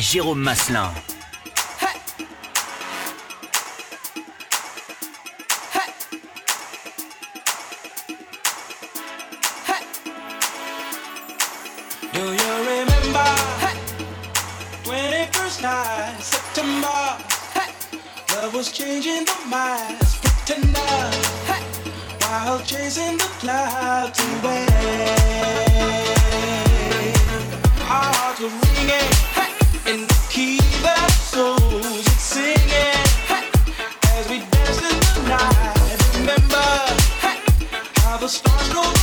Jérôme Maslin. The stars go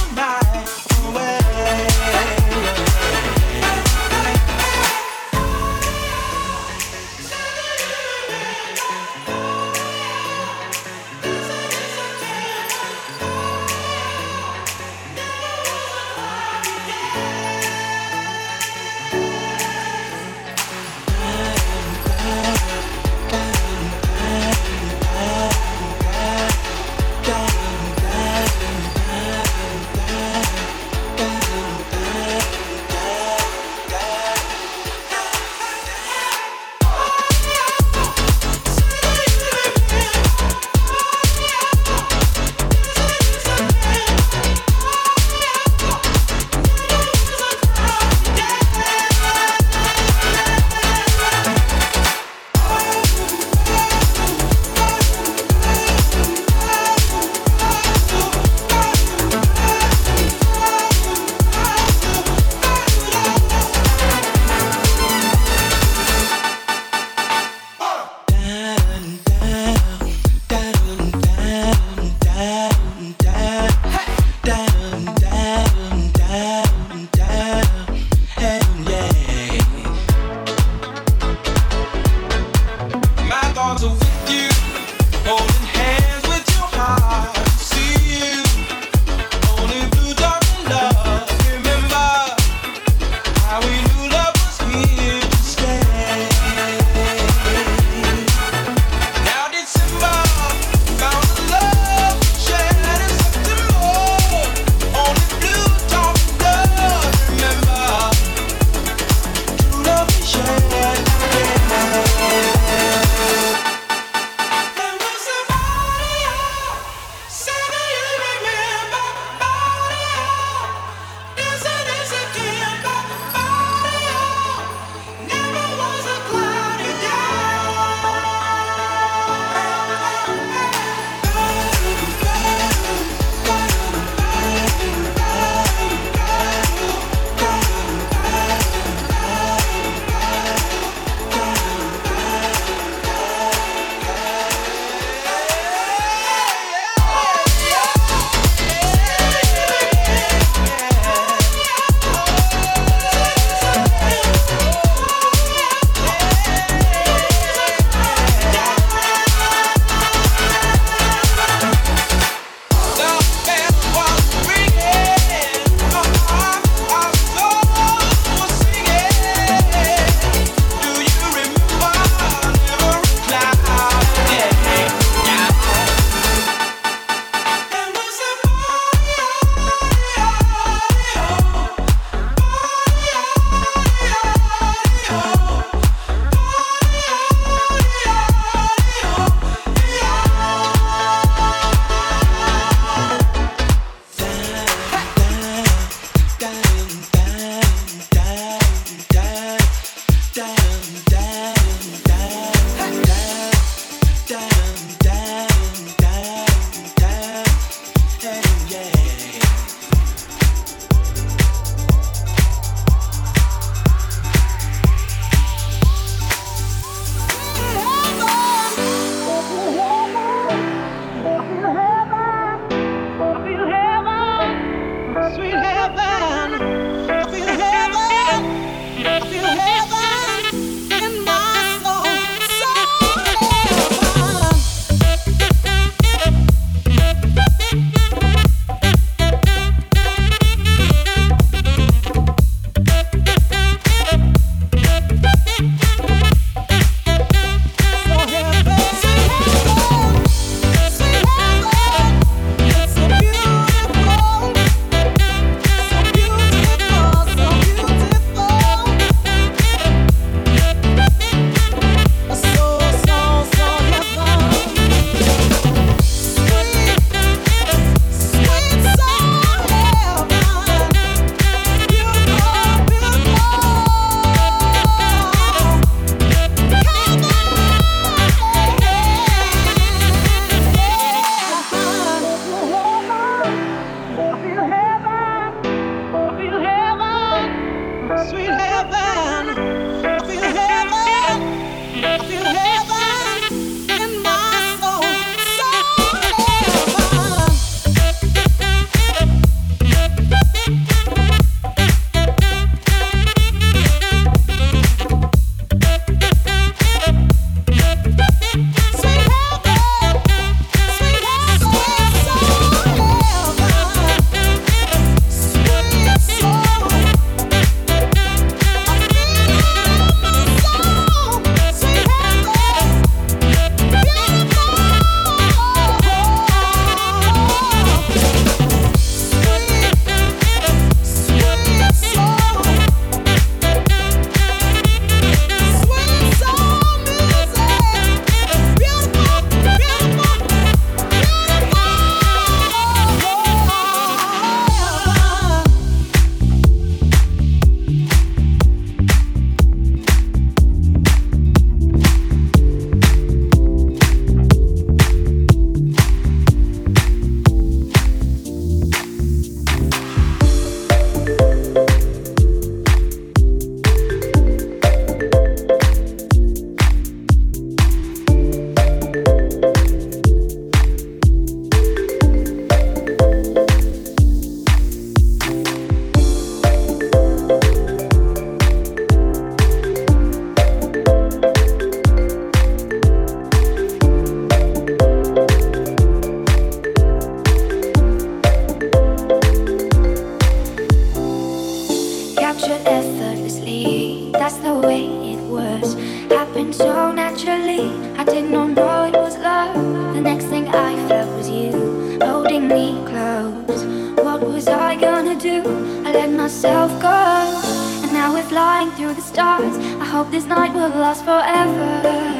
hope this night will last forever.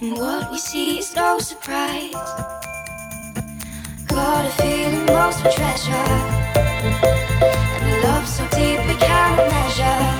And what we see is no surprise. Got a feeling most of treasure. And a love so deep we can't measure.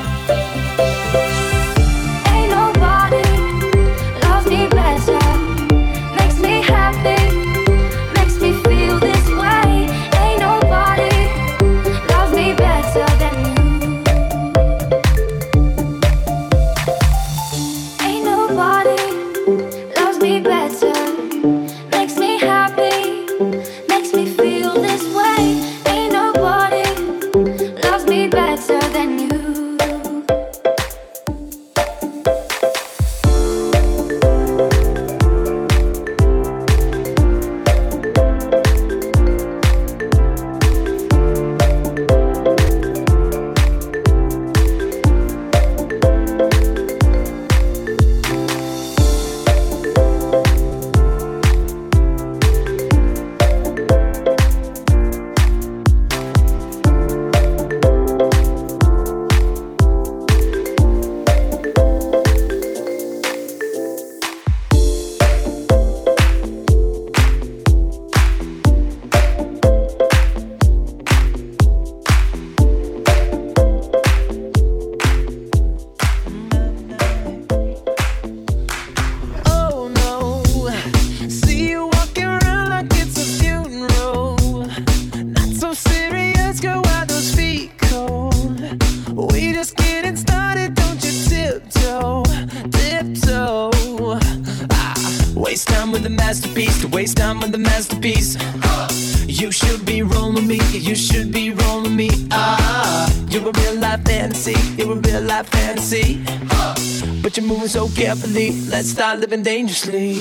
living dangerously.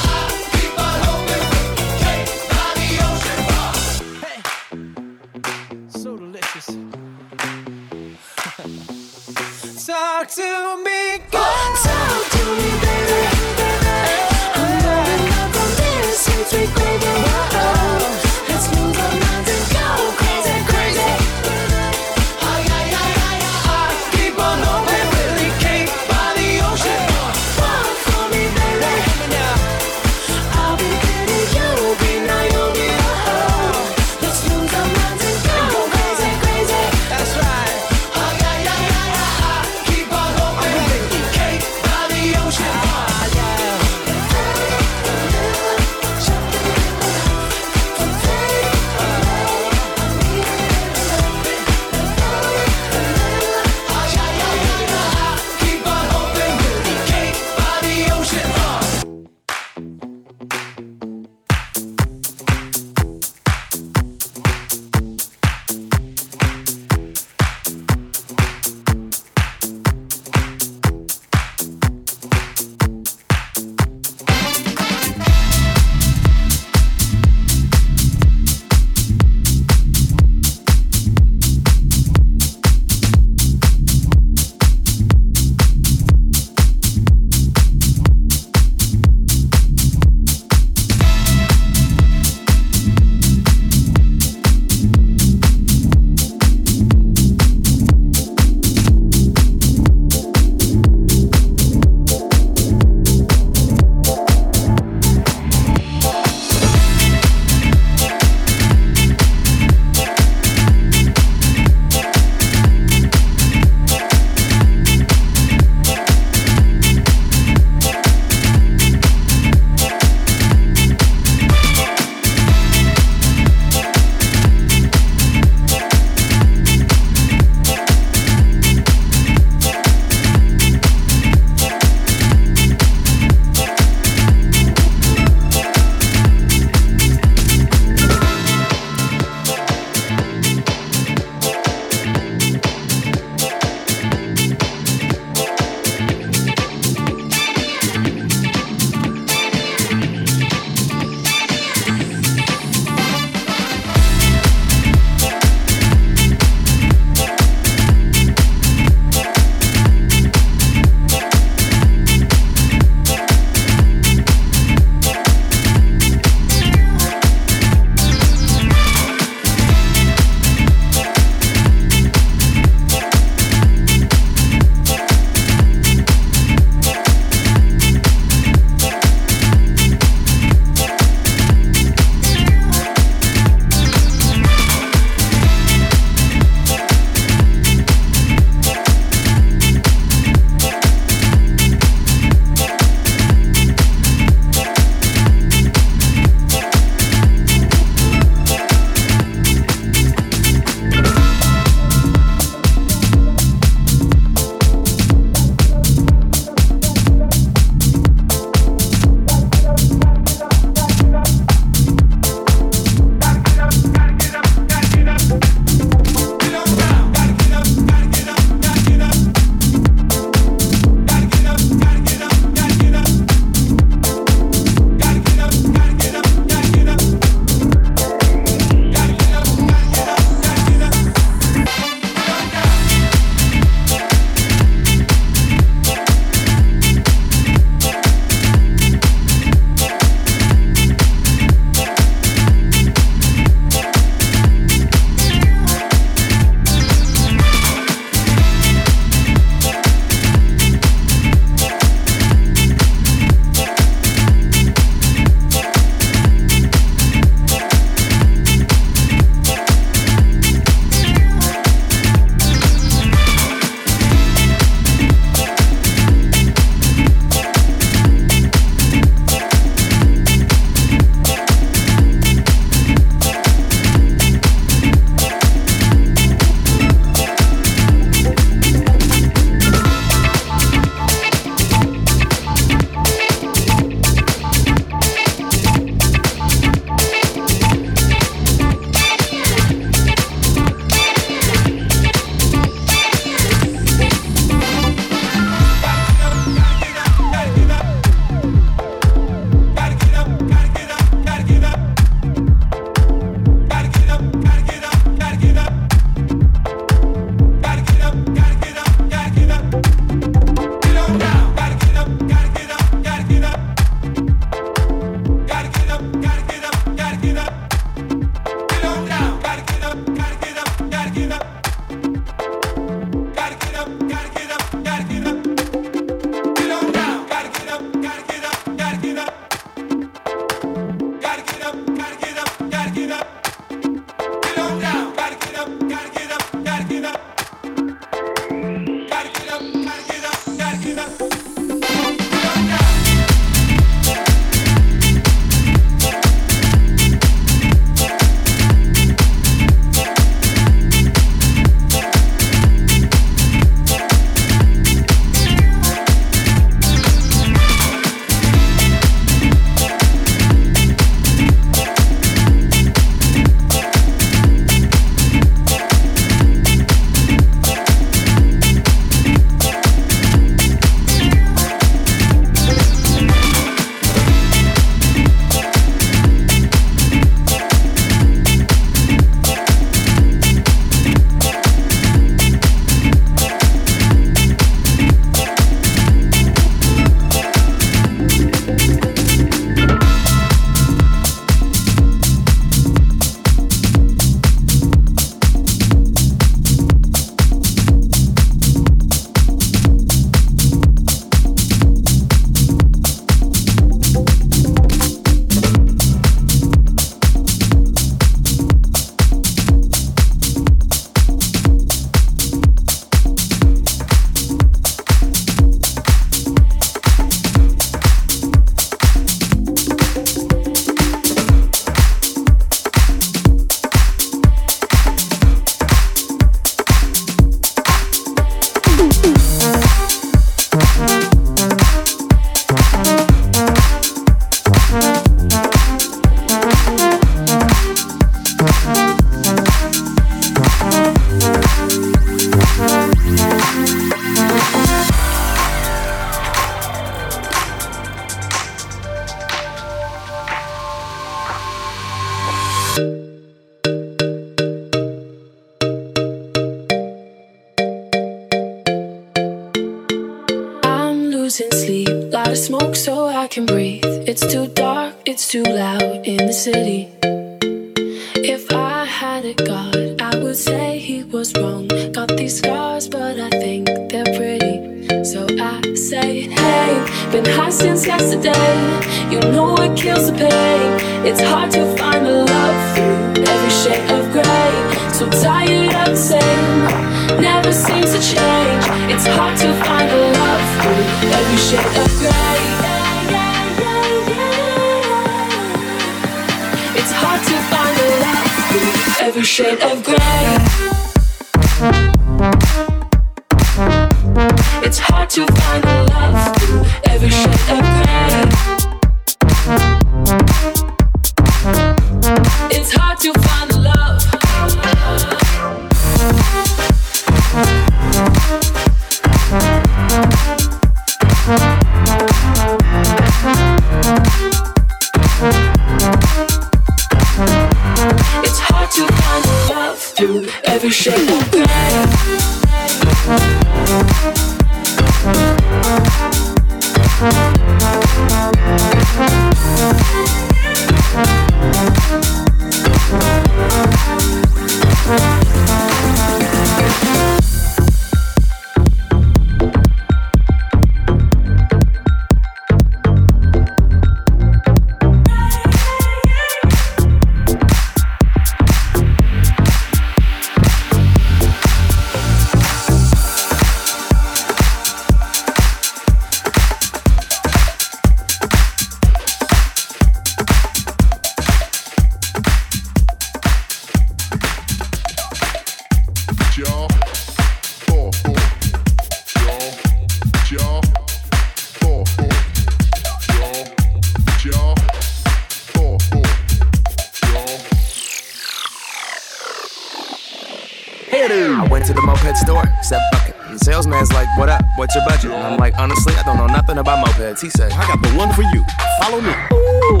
About mopeds. He said, I got the one for you. Follow me. Ooh,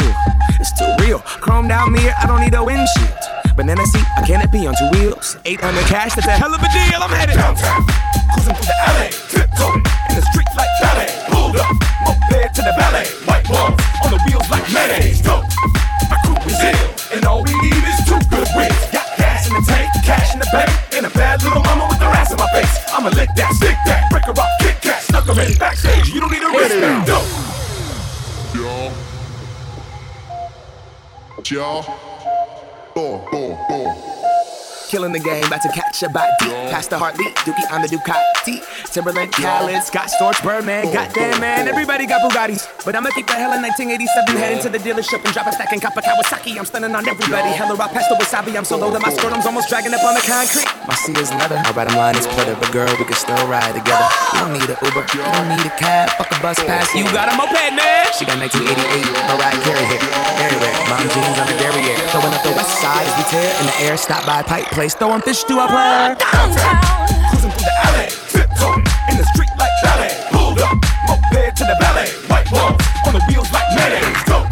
it's too real. Chromed out mirror, I don't need a windshield. Banana seat, a canopy on two wheels. 800 cash, that's a hell of a deal. I'm headed downtown. Cruising through the alley, tiptoeing in the street like ballet. Pulled up, moped to the ballet. Jaw, jaw, four, four, four. Killing the game, about to catch a body. Pass the heartbeat, Dookie on the Ducati. Timberland, Khaled, Scott Storch, Birdman. Oh, goddamn, oh, man, oh. everybody got Bugattis. But I'ma keep the hell in 1987. Head into the dealership and drop a stack and cop a Kawasaki. I'm stunning on everybody. Hella rock past the wasabi. I'm so low that my scrotum's almost dragging up on the concrete. My seat is leather. My bottom line is Twitter. But girl, we can still ride together. You don't need an Uber. You don't need a cab. Fuck a bus pass. You got a moped, man. She got 1988. Mariah Carey here. Everywhere. Mom jeans on the derriere. Throwing up the west side as we tear in the air. Stop by Pike Place. Throwing fish to our player. Cruising through the alley, tiptoeing in the street like ballet. Pulled up, moped to the ballet. White walls on the wheels like mayonnaise. Go,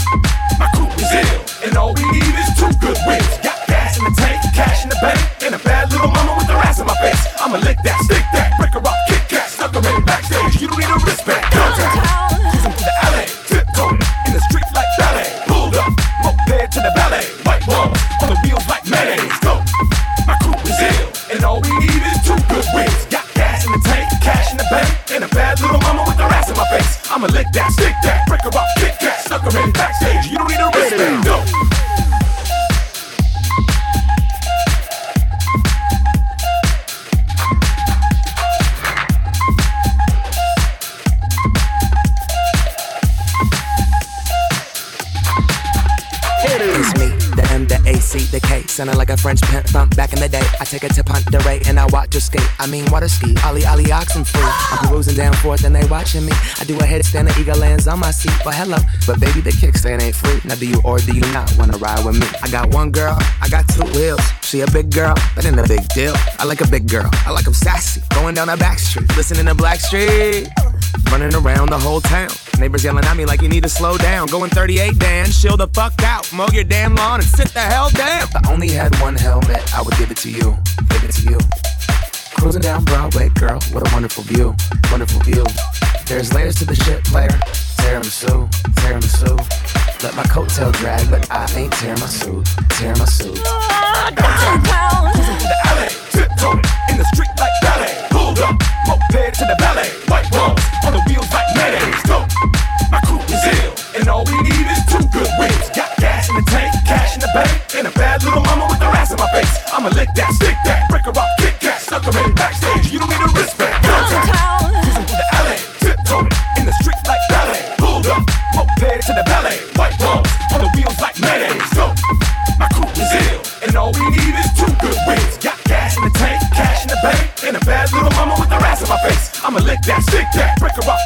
mean, water ski, Ollie, Ollie, oxen free. I'm perusing down forth and they watching me. I do a headstand, the eagle lands on my seat. Well, hello, but baby, the kickstand ain't free. Now, do you or do you not wanna ride with me? I got one girl, I got two wheels. She a big girl, that ain't a big deal. I like a big girl, I like them sassy. Going down a back street, listening to Blackstreet. Running around the whole town. Neighbors yelling at me like you need to slow down. Going 38, Dan, chill the fuck out. Mow your damn lawn and sit the hell down. If I only had one helmet, I would give it to you. Give it to you. Cruising down Broadway, girl, what a wonderful view. Wonderful view. There's layers to the shit player. Tiramisu, tiramisu. Let my coattail drag, but I ain't tearing my suit, tearing my suit. Downtown. Cruising through the alley, tiptoeing in the street like ballet. Pulled up, moped to the ballet. White walls on the wheels like mayonnaise. Go. My crew is ill, and all we need is two good wins. Got gas in the tank, cash in the bank, and a bad little mama with her ass in my face. I'ma lick that, stick that, break her up, backstage. You don't need a wristband. Downtown. Cruising through the alley, tiptoeing in the street like ballet. Pulled up, moped to the ballet. White walls on the wheels like mayonnaise. Go. My crew is ill, and all we need is two good wins. Got gas in the tank, cash in the bank, and a bad little mama with her ass in my face. I'ma lick that, stick that, break her up,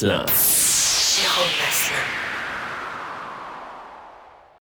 Jérôme